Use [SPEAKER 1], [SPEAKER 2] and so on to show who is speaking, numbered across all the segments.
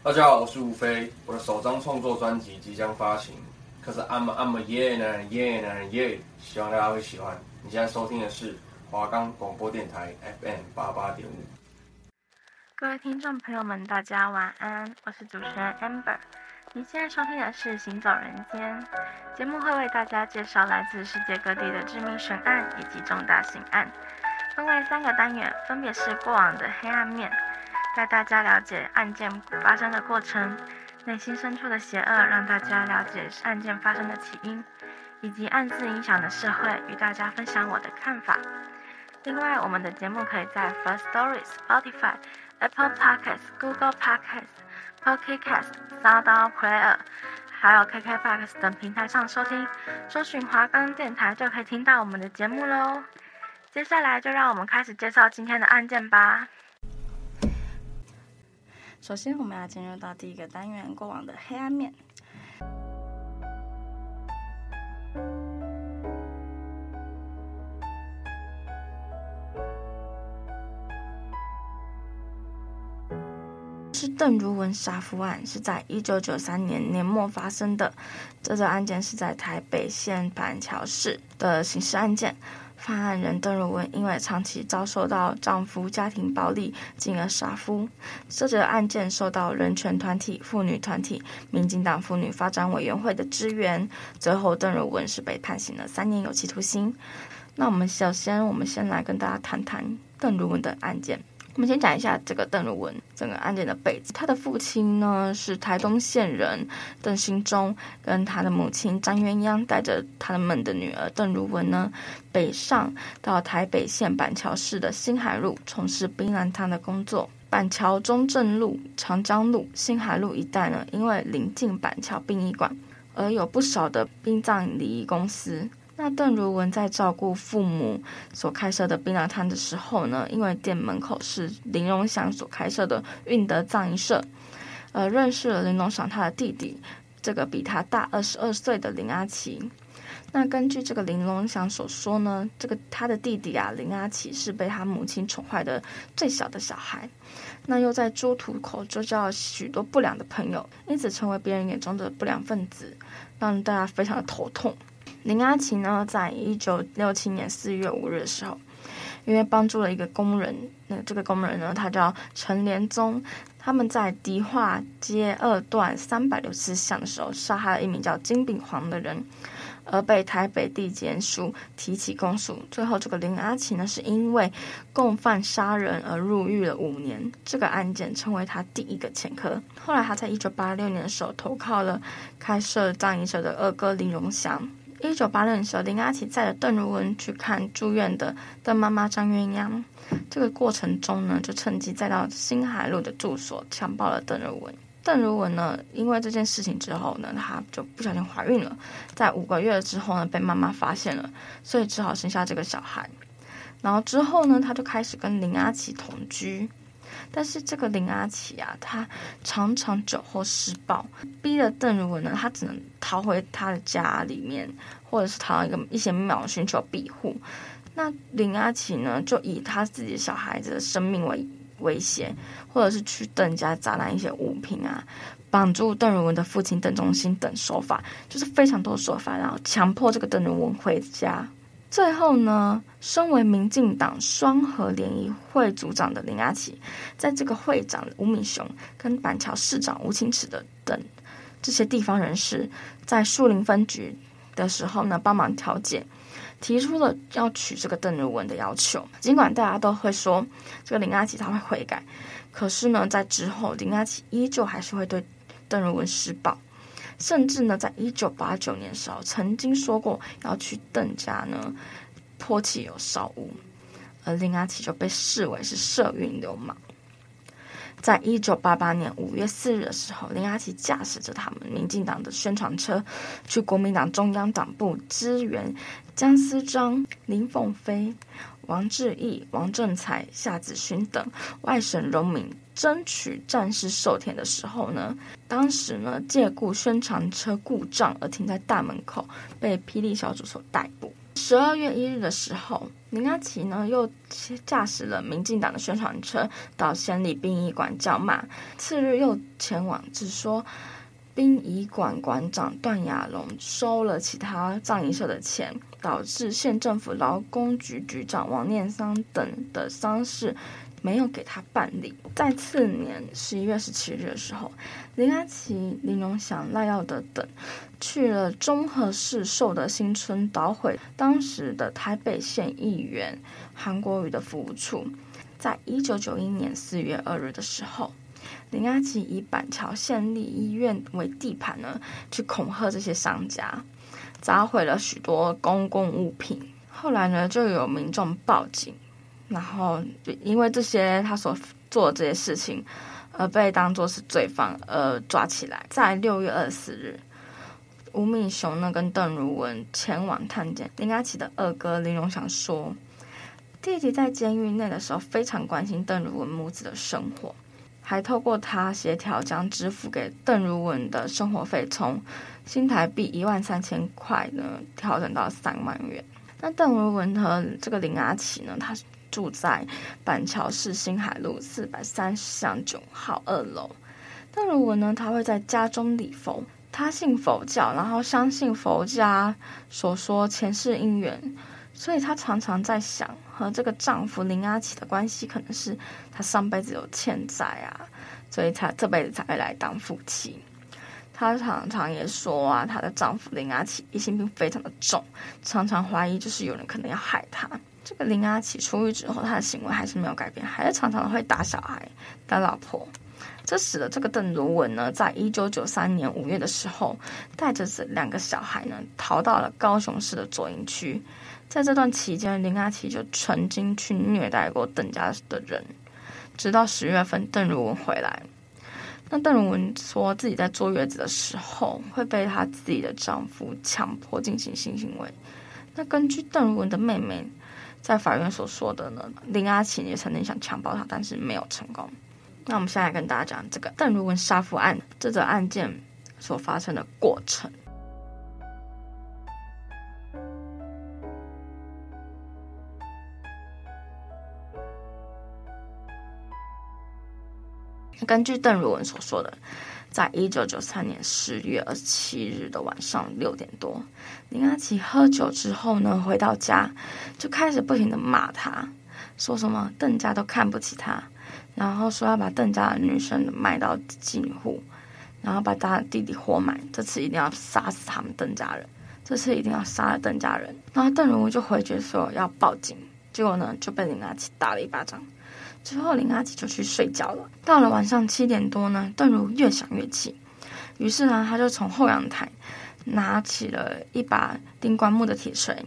[SPEAKER 1] 大家好，我是吴飞，我的首张创作专辑即将发行，可是 I'm I'm a yeah 男人 yeah 男人 yeah，希望大家会喜欢。你现在收听的是华冈广播电台 FM 八八点五。
[SPEAKER 2] 各位听众朋友们，大家晚安，我是主持人 Amber。你现在收听的是《行走人间》节目，会为大家介绍来自世界各地的知名悬案以及重大刑案，分为三个单元，分别是过往的黑暗面。带大家了解案件发生的过程，内心深处的邪恶，让大家了解案件发生的起因，以及暗自影响的社会，与大家分享我的看法。另外，我们的节目可以在 First Story、Spotify、Apple Podcasts、Google Podcasts、Pocket Casts、SoundOn Player，还有 KKBOX 等平台上收听。搜寻华冈电台就可以听到我们的节目喽。接下来就让我们开始介绍今天的案件吧。首先，我们要进入到第一个单元——过往的黑暗面。是邓如雯杀夫案，是在一九九三年年末发生的。这个案件是在台北县板桥市的刑事案件。犯案人邓如文因为长期遭受到丈夫家庭暴力，进而杀夫。这则案件受到人权团体、妇女团体、民进党妇女发展委员会的支援，最后邓如文是被判刑了三年有期徒刑。那我们首先，我们先来跟大家谈谈邓如文的案件。我们先讲一下这个邓如雯整个案件的背景。他的父亲呢是台东县人邓兴忠，跟他的母亲张鸳鸯带着他们的女儿邓如雯呢北上到台北县板桥市的新海路从事槟榔摊的工作。板桥中正路、长江路、新海路一带呢，因为临近板桥殡仪馆，而有不少的殡葬礼仪公司。那邓如雯在照顾父母所开设的槟榔摊的时候呢，因为店门口是林荣祥所开设的运德葬仪社，呃，认识了林荣祥他的弟弟，这个比他大二十二岁的林阿奇。那根据这个林荣祥所说呢，这个他的弟弟啊林阿奇是被他母亲宠坏的最小的小孩，那又在猪土口周交许多不良的朋友，因此成为别人眼中的不良分子，让大家非常的头痛。林阿奇呢，在一九六七年四月五日的时候，因为帮助了一个工人，那这个工人呢，他叫陈连宗，他们在迪化街二段三百六十四巷的时候，杀害了一名叫金炳煌的人，而被台北地检署提起公诉。最后，这个林阿奇呢，是因为共犯杀人而入狱了五年，这个案件成为他第一个前科。后来，他在一九八六年的时候投靠了开设葬仪社的二哥林荣祥。一九八六年时候，林阿奇载着邓如雯去看住院的邓妈妈张鸳鸯。这个过程中呢，就趁机再到新海路的住所强暴了邓如雯。邓如雯呢，因为这件事情之后呢，她就不小心怀孕了，在五个月之后呢，被妈妈发现了，所以只好生下这个小孩。然后之后呢，她就开始跟林阿奇同居。但是这个林阿奇啊，他常常酒后施暴，逼得邓如雯呢，他只能逃回他的家里面，或者是逃到一个一些庙寻求庇护。那林阿奇呢，就以他自己小孩子的生命为威胁，或者是去邓家砸烂一些物品啊，绑住邓如雯的父亲邓中兴等手法，就是非常多手法，然后强迫这个邓如雯回家。最后呢，身为民进党双核联谊会组长的林阿奇，在这个会长吴敏雄跟板桥市长吴清池的等这些地方人士，在树林分局的时候呢，帮忙调解，提出了要娶这个邓如雯的要求。尽管大家都会说这个林阿奇他会悔改，可是呢，在之后林阿奇依旧还是会对邓如雯施暴。甚至呢，在一九八九年的时候，曾经说过要去邓家呢泼汽油烧屋，而林阿奇就被视为是社运流氓。在一九八八年五月四日的时候，林阿奇驾驶着他们民进党的宣传车去国民党中央党部支援江思章、林凤飞、王志毅、王正才、夏子勋等外省农民。争取战士授田的时候呢，当时呢借故宣传车故障而停在大门口，被霹雳小组所逮捕。十二月一日的时候，林阿琪呢又驾驶了民进党的宣传车到县立殡仪馆叫骂，次日又前往只说殡仪馆馆长段亚龙收了其他葬仪社的钱，导致县政府劳工局局长王念桑等的丧事。没有给他办理。在次年十一月十七日的时候，林阿琪、林荣祥、赖耀德等去了中和市寿德新村捣毁当时的台北县议员韩国瑜的服务处。在一九九一年四月二日的时候，林阿琪以板桥县立医院为地盘呢，去恐吓这些商家，砸毁了许多公共物品。后来呢，就有民众报警。然后，因为这些他所做的这些事情，而被当作是罪犯而抓起来。在六月二十四日，吴敏雄呢跟邓如文前往探监。林阿琪的二哥林荣祥说，弟弟在监狱内的时候非常关心邓如文母子的生活，还透过他协调将支付给邓如文的生活费从新台币一万三千块呢调整到三万元。那邓如文和这个林阿琪呢，他。住在板桥市新海路四百三十巷九号二楼。邓如文呢，他会在家中礼佛。他信佛教，然后相信佛家所说前世姻缘，所以他常常在想，和这个丈夫林阿琪的关系，可能是他上辈子有欠债啊，所以他这辈子才会来当夫妻。他常常也说啊，她的丈夫林阿琪疑心病非常的重，常常怀疑就是有人可能要害她。这个林阿琪出狱之后，他的行为还是没有改变，还是常常会打小孩、打老婆。这使得这个邓如文呢，在一九九三年五月的时候，带着这两个小孩呢，逃到了高雄市的左营区。在这段期间，林阿琪就曾经去虐待过邓家的人，直到十月份邓如文回来。那邓如文说自己在坐月子的时候，会被她自己的丈夫强迫进行性行为。那根据邓如文的妹妹。在法院所说的呢，林阿琪也曾经想强暴她，但是没有成功。那我们现在来跟大家讲这个邓如文杀夫案这个案件所发生的过程。根据邓如文所说的。在一九九三年十月二十七日的晚上六点多，林阿琪喝酒之后呢，回到家就开始不停的骂他，说什么邓家都看不起他，然后说要把邓家的女生卖到禁户，然后把他的弟弟活埋，这次一定要杀死他们邓家人，这次一定要杀了邓家人。然后邓如就回绝说要报警，结果呢就被林阿琪打了一巴掌。之后，林阿琪就去睡觉了。到了晚上七点多呢，邓如越想越气，于是呢，他就从后阳台拿起了一把钉棺木的铁锤，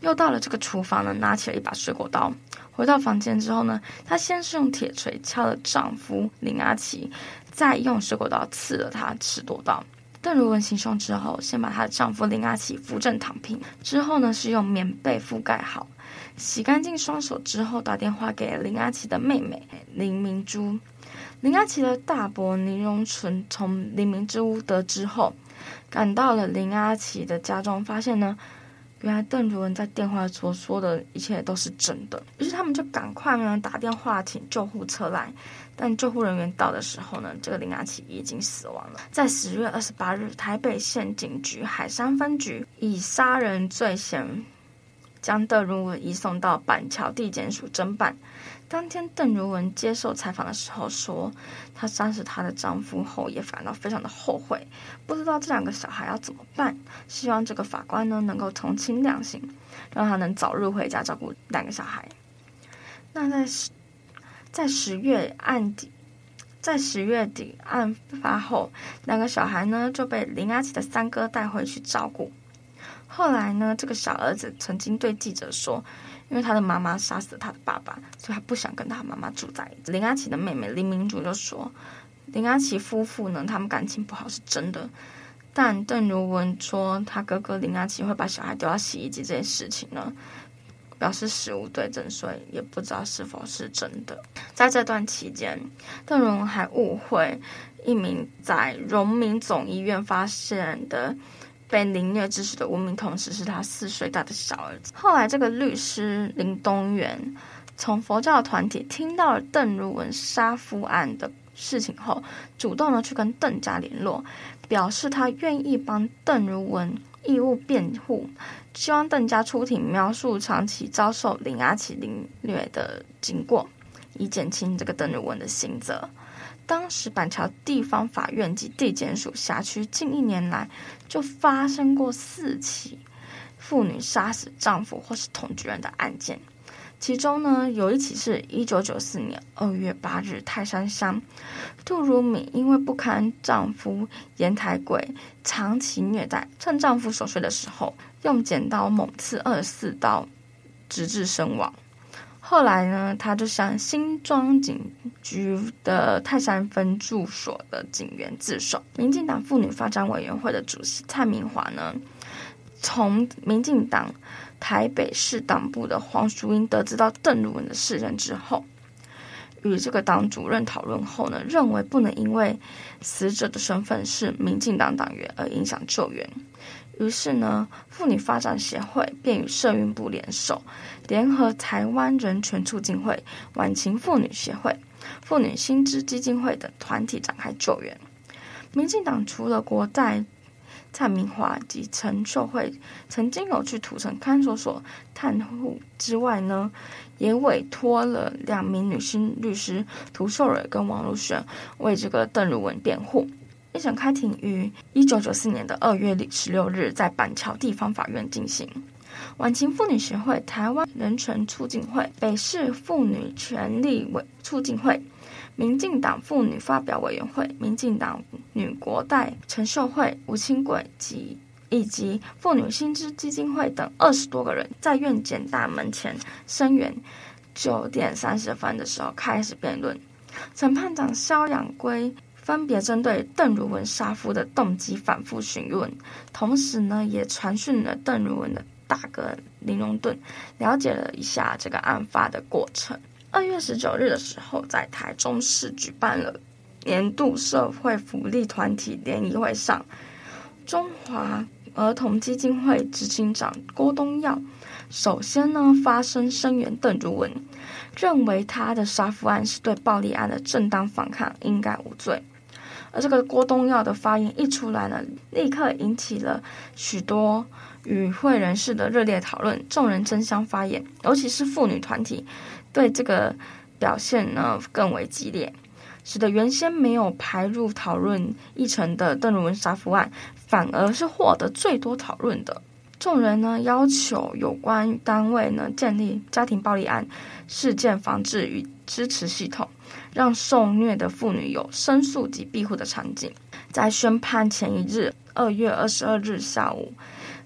[SPEAKER 2] 又到了这个厨房呢，拿起了一把水果刀。回到房间之后呢，她先是用铁锤敲了丈夫林阿琪，再用水果刀刺了他十多刀。邓如文行凶之后，先把她的丈夫林阿琪扶正躺平，之后呢，是用棉被覆盖好。洗干净双手之后，打电话给林阿琪的妹妹林明珠。林阿琪的大伯林荣纯从林明之屋得知后，赶到了林阿琪的家中，发现呢，原来邓如文在电话所说的一切都是真的。于是他们就赶快呢打电话请救护车来。但救护人员到的时候呢，这个林阿琪已经死亡了。在十月二十八日，台北县警局海山分局以杀人罪嫌。将邓如文移送到板桥地检署侦办。当天，邓如文接受采访的时候说，她杀死她的丈夫后也感到非常的后悔，不知道这两个小孩要怎么办。希望这个法官呢能够从轻量刑，让他能早日回家照顾两个小孩。那在十在十月案底，在十月底案发后，两个小孩呢就被林阿琪的三哥带回去照顾。后来呢，这个小儿子曾经对记者说，因为他的妈妈杀死了他的爸爸，所以他不想跟他妈妈住在一起。林阿琪的妹妹林明珠就说，林阿琪夫妇呢，他们感情不好是真的，但邓如文说他哥哥林阿琪会把小孩丢到洗衣机这件事情呢，表示死无对证，所以也不知道是否是真的。在这段期间，邓如文还误会一名在荣民总医院发现的。被凌虐致死的无名同时是他四岁大的小儿子。后来，这个律师林东元从佛教团体听到了邓如文杀夫案的事情后，主动的去跟邓家联络，表示他愿意帮邓如文义务辩护，希望邓家出庭描述长期遭受林阿奇凌虐的经过，以减轻这个邓如文的刑责。当时板桥地方法院及地检署辖区近一年来就发生过四起妇女杀死丈夫或是同居人的案件，其中呢有一起是一九九四年二月八日泰山乡杜如敏因为不堪丈夫严台贵长期虐待，趁丈夫熟睡的时候用剪刀猛刺二十四刀，直至身亡。后来呢，他就向新庄警局的泰山分驻所的警员自首。民进党妇女发展委员会的主席蔡明华呢，从民进党台北市党部的黄淑英得知到邓如文的事件之后，与这个党主任讨论后呢，认为不能因为死者的身份是民进党党员而影响救援。于是呢，妇女发展协会便与社运部联手，联合台湾人权促进会、晚晴妇女协会、妇女薪资基金会等团体展开救援。民进党除了国代蔡明华及陈秀慧曾经有去土城看守所探护之外呢，也委托了两名女性律师涂秀蕊跟王如璇为这个邓如雯辩护。一审开庭于一九九四年的二月十六日在板桥地方法院进行。晚晴妇女协会、台湾人权促进会、北市妇女权利委促进会、民进党妇女发表委员会、民进党女国代陈秀慧、吴清贵及以及妇女新知基金会等二十多个人，在院检大门前声援。九点三十分的时候开始辩论，审判长萧养圭。分别针对邓如雯杀夫的动机反复询问，同时呢，也传讯了邓如雯的大哥林荣顿，了解了一下这个案发的过程。二月十九日的时候，在台中市举办了年度社会福利团体联谊会上，中华儿童基金会执行长郭东耀首先呢发声声援邓如雯，认为他的杀夫案是对暴力案的正当反抗，应该无罪。而这个郭东耀的发言一出来呢，立刻引起了许多与会人士的热烈讨论，众人争相发言，尤其是妇女团体对这个表现呢更为激烈，使得原先没有排入讨论议程的邓如雯杀夫案，反而是获得最多讨论的。众人呢要求有关单位呢建立家庭暴力案事件防治与支持系统。让受虐的妇女有申诉及庇护的场景。在宣判前一日，二月二十二日下午，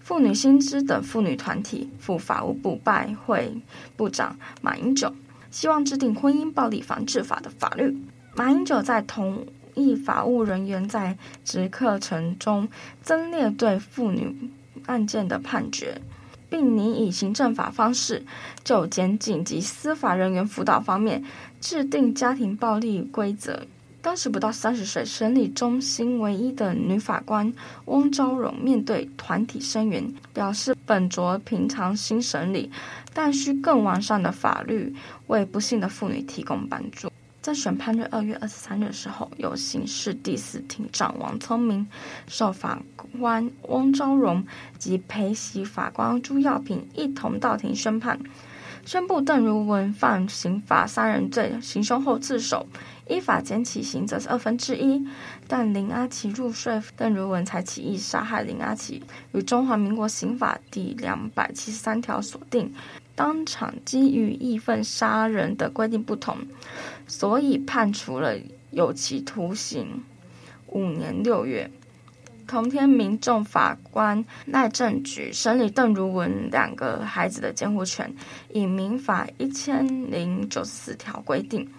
[SPEAKER 2] 妇女新知等妇女团体赴法务部拜会部长马英九，希望制定婚姻暴力防治法的法律。马英九在同意法务人员在职课程中增列对妇女案件的判决。并拟以行政法方式，就检警及司法人员辅导方面制定家庭暴力规则。当时不到三十岁、审理中心唯一的女法官翁昭荣面对团体声援，表示本着平常心审理，但需更完善的法律为不幸的妇女提供帮助。在审判日二月二十三日的时候，由刑事第四庭长王聪明受法官翁昭荣及陪席法官朱耀平一同到庭宣判，宣布邓如文犯刑法杀人罪，行凶后自首，依法减轻刑责是二分之一。但林阿奇入睡，邓如文才起意杀害林阿奇，与中华民国刑法第两百七十三条所定。当场基于义愤杀人的规定不同，所以判处了有期徒刑五年六月。同天，民众法官赖正举审理邓如文两个孩子的监护权，以民法一千零九十四条规定，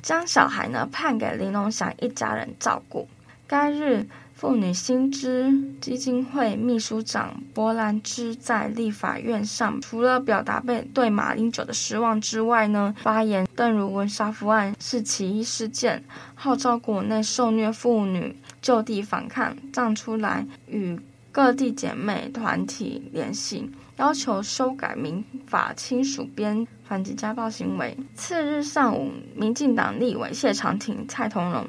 [SPEAKER 2] 将小孩呢判给林龙祥一家人照顾。该日。妇女新知基金会秘书长波兰芝在立法院上，除了表达被对马英九的失望之外呢，发言邓如文杀夫案是奇异事件，号召国内受虐妇女就地反抗，站出来与各地姐妹团体联系，要求修改民法亲属编，反击家暴行为。次日上午，民进党立委谢长廷、蔡同荣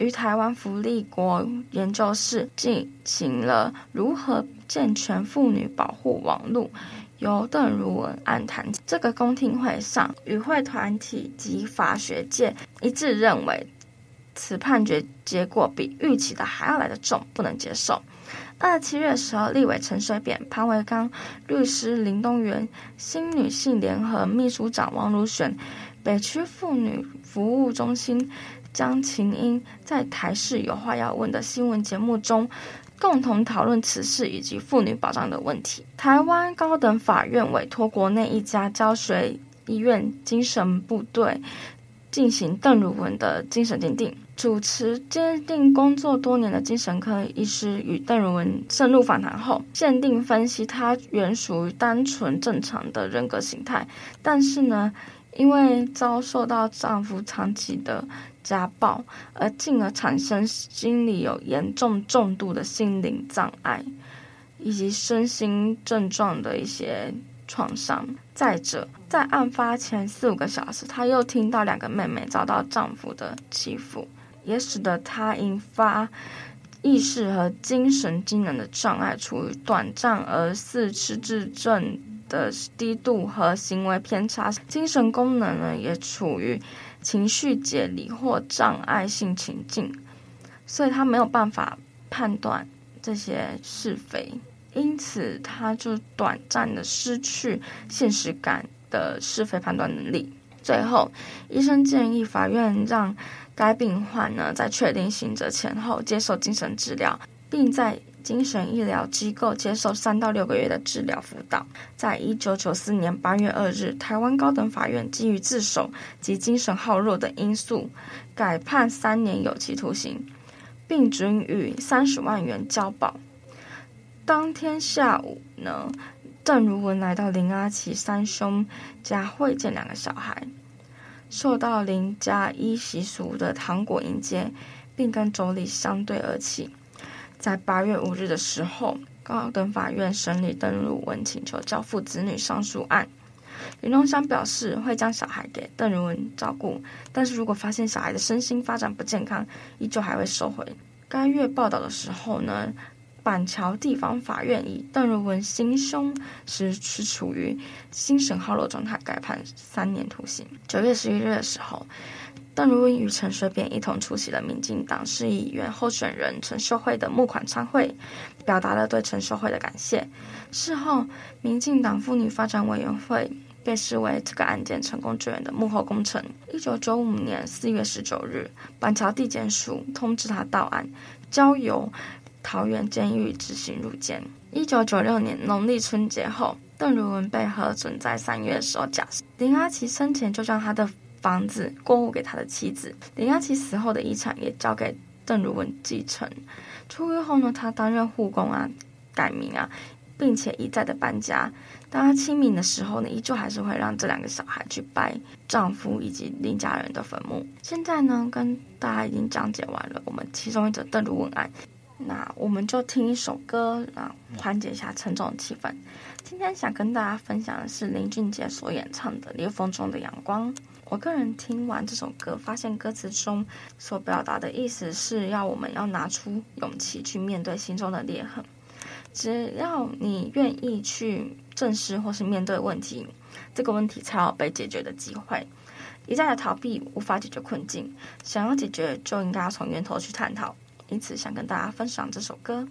[SPEAKER 2] 于台湾福利国研究室进行了如何健全妇女保护网路，由邓如文案谈。这个公听会上，与会团体及法学界一致认为，此判决结果比预期的还要来得重，不能接受。二七月的时候，立委陈水扁、潘维刚、律师林东元、新女性联合秘书长王如璇、北区妇女服务中心江琴英在台视有话要问的新闻节目中，共同讨论此事以及妇女保障的问题。台湾高等法院委托国内一家教学医院精神部队进行邓如文的精神鉴定。主持鉴定工作多年的精神科医师与邓如文深入访谈后，鉴定分析她原属于单纯正常的人格形态，但是呢，因为遭受到丈夫长期的家暴，而进而产生心理有严重重度的心灵障碍，以及身心症状的一些创伤。再者，在案发前四五个小时，她又听到两个妹妹遭到丈夫的欺负。也使得她引发意识和精神机能的障碍，处于短暂而似失智症的低度和行为偏差，精神功能呢也处于情绪解离或障碍性情境，所以他没有办法判断这些是非，因此他就短暂的失去现实感的是非判断能力。最后，医生建议法院让。该病患呢，在确定刑责前后接受精神治疗，并在精神医疗机构接受三到六个月的治疗辅导。在一九九四年八月二日，台湾高等法院基于自首及精神耗弱的因素，改判三年有期徒刑，并准予三十万元交保。当天下午呢，邓如文来到林阿奇三兄家会见两个小孩。受到林家依习俗的糖果迎接，并跟妯娌相对而泣。在八月五日的时候，高等法院审理邓如文请求交付子女上诉案。林荣祥表示会将小孩给邓如文照顾，但是如果发现小孩的身心发展不健康，依旧还会收回。该月报道的时候呢，板桥地方法院以邓如文行凶时是处于精神耗弱状态，改判三年徒刑。九月十一日的时候，邓如文与陈水扁一同出席了民进党市议员候选人陈秀惠的募款餐会，表达了对陈秀惠的感谢。事后，民进党妇女发展委员会被视为这个案件成功救援的幕后功臣。一九九五年四月十九日，板桥地检署通知他到案，交由。桃园监狱执行入监。一九九六年农历春节后，邓如文被核准在三月的时候假释。林阿奇生前就将他的房子过户给他的妻子，林阿奇死后的遗产也交给邓如文继承。出狱后呢，他担任护工啊，改名啊，并且一再的搬家。当他清明的时候呢，依旧还是会让这两个小孩去拜丈夫以及林家人的坟墓。现在呢，跟大家已经讲解完了我们其中一则邓如文案。那我们就听一首歌，啊，缓解一下沉重的气氛。今天想跟大家分享的是林俊杰所演唱的《裂缝中的阳光》。我个人听完这首歌，发现歌词中所表达的意思是要我们要拿出勇气去面对心中的裂痕。只要你愿意去正视或是面对问题，这个问题才有被解决的机会。一再的逃避无法解决困境，想要解决就应该从源头去探讨。因此，想跟大家分享这首歌。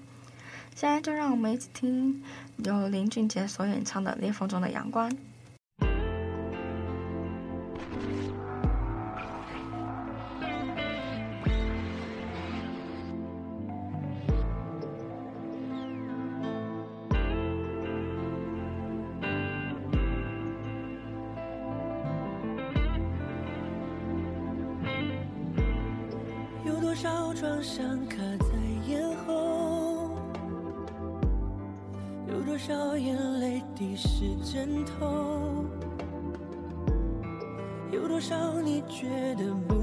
[SPEAKER 2] 现在就让我们一起听由林俊杰所演唱的《裂缝中的阳光》。
[SPEAKER 3] 少眼泪滴湿枕头？有多少你觉得不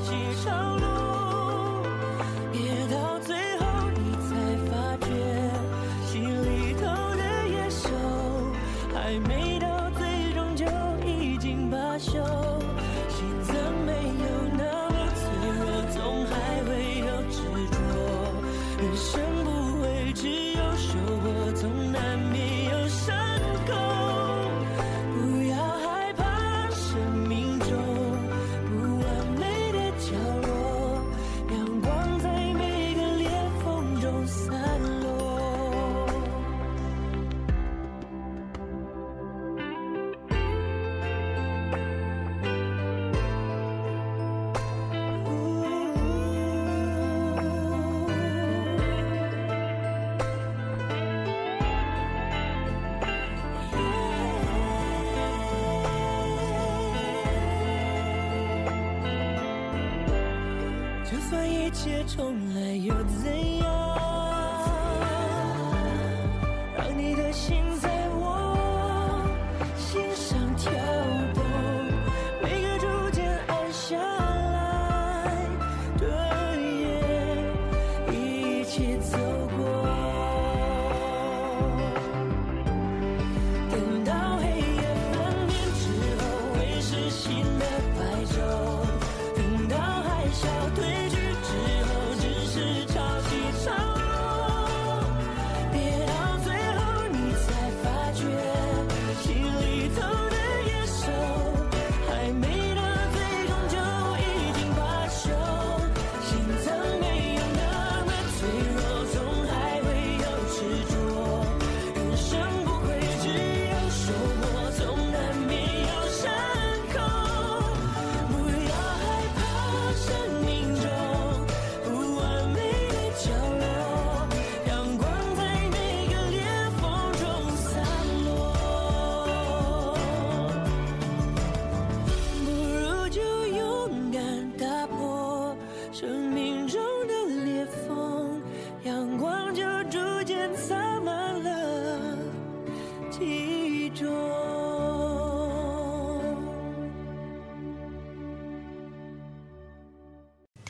[SPEAKER 3] 起潮一切重来又怎样？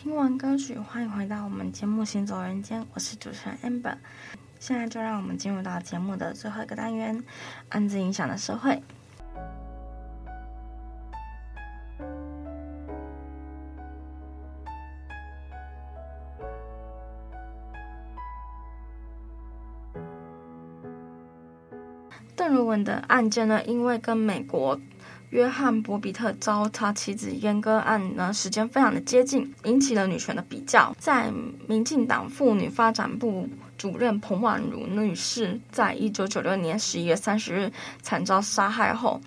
[SPEAKER 2] 听完歌曲，欢迎回到我们节目《行走人间》，我是主持人 Amber。现在就让我们进入到节目的最后一个单元——案子影响的社会。邓如文的案件呢，因为跟美国。约翰·博比特遭他妻子阉割案呢，时间非常的接近，引起了女权的比较。在民进党妇女发展部主任彭婉如女士在一九九六年十一月三十日惨遭杀害后，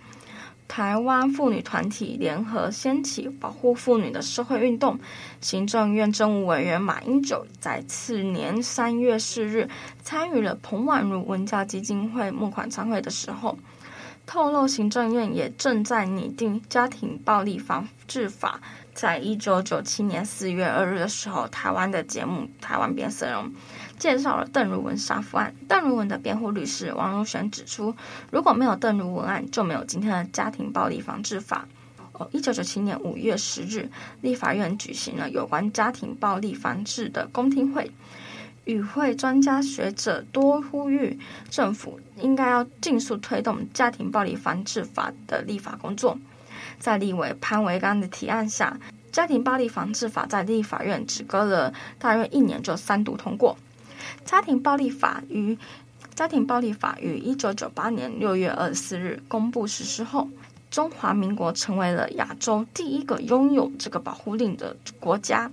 [SPEAKER 2] 台湾妇女团体联合掀起保护妇女的社会运动。行政院政务委员马英九在次年三月四日参与了彭婉如文教基金会募款参会的时候。透露，行政院也正在拟定家庭暴力防治法。在一九九七年四月二日的时候，台湾的节目《台湾变色龙》介绍了邓如文杀夫案。邓如文的辩护律师王如玄指出，如果没有邓如文案，就没有今天的家庭暴力防治法。哦，一九九七年五月十日，立法院举行了有关家庭暴力防治的公听会。与会专家学者多呼吁政府应该要尽速推动家庭暴力防治法的立法工作。在立委潘维刚的提案下，家庭暴力防治法在立法院只隔了大约一年就三读通过。家庭暴力法于家庭暴力法于一九九八年六月二十四日公布实施后，中华民国成为了亚洲第一个拥有这个保护令的国家。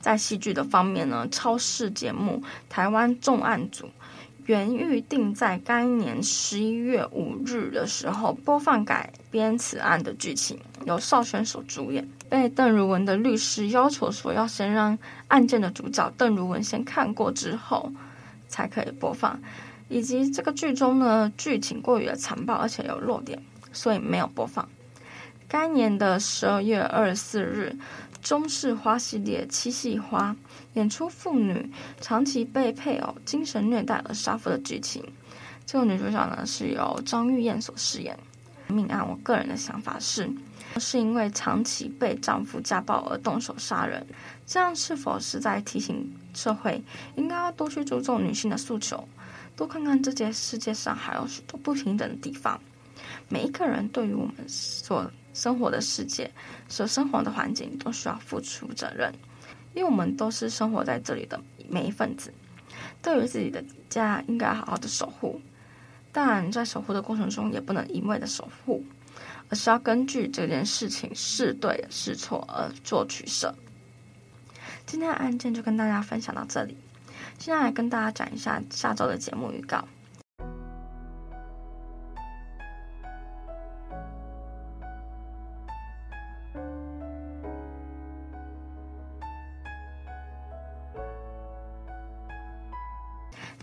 [SPEAKER 2] 在戏剧的方面呢，超视节目《台湾重案组》原预定在该年十一月五日的时候播放改编此案的剧情，由邵选手主演。被邓如文的律师要求说，要先让案件的主角邓如文先看过之后，才可以播放。以及这个剧中呢，剧情过于的残暴，而且有弱点，所以没有播放。该年的十二月二十四日。中式花系列七系花演出妇女长期被配偶精神虐待而杀夫的剧情。这个女主角呢是由张玉燕所饰演。命案，我个人的想法是，是因为长期被丈夫家暴而动手杀人。这样是否是在提醒社会，应该要多去注重女性的诉求，多看看这些世界上还有许多不平等的地方。每一个人对于我们所生活的世界，所生活的环境都需要付出责任，因为我们都是生活在这里的每一份子，对于自己的家应该好好的守护。但在守护的过程中，也不能一味的守护，而是要根据这件事情是对是错而做取舍。今天的案件就跟大家分享到这里，现在来跟大家讲一下下周的节目预告。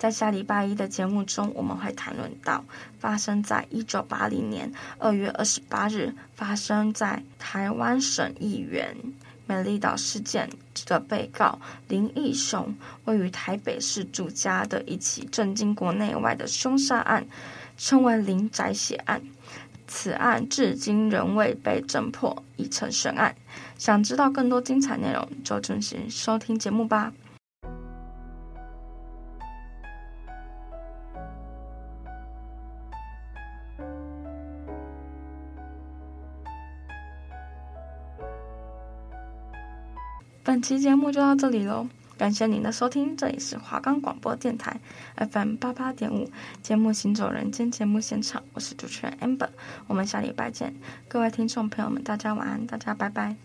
[SPEAKER 2] 在下礼拜一的节目中，我们会谈论到发生在一九八零年二月二十八日，发生在台湾省议员美丽岛事件的被告林义雄位于台北市住家的一起震惊国内外的凶杀案，称为林宅血案。此案至今仍未被侦破，已成悬案。想知道更多精彩内容，就准时收听节目吧。本期节目就到这里喽，感谢您的收听，这里是华冈广播电台 FM 八八点五节目《行走人间》节目现场，我是主持人 Amber，我们下礼拜见，各位听众朋友们，大家晚安，大家拜拜。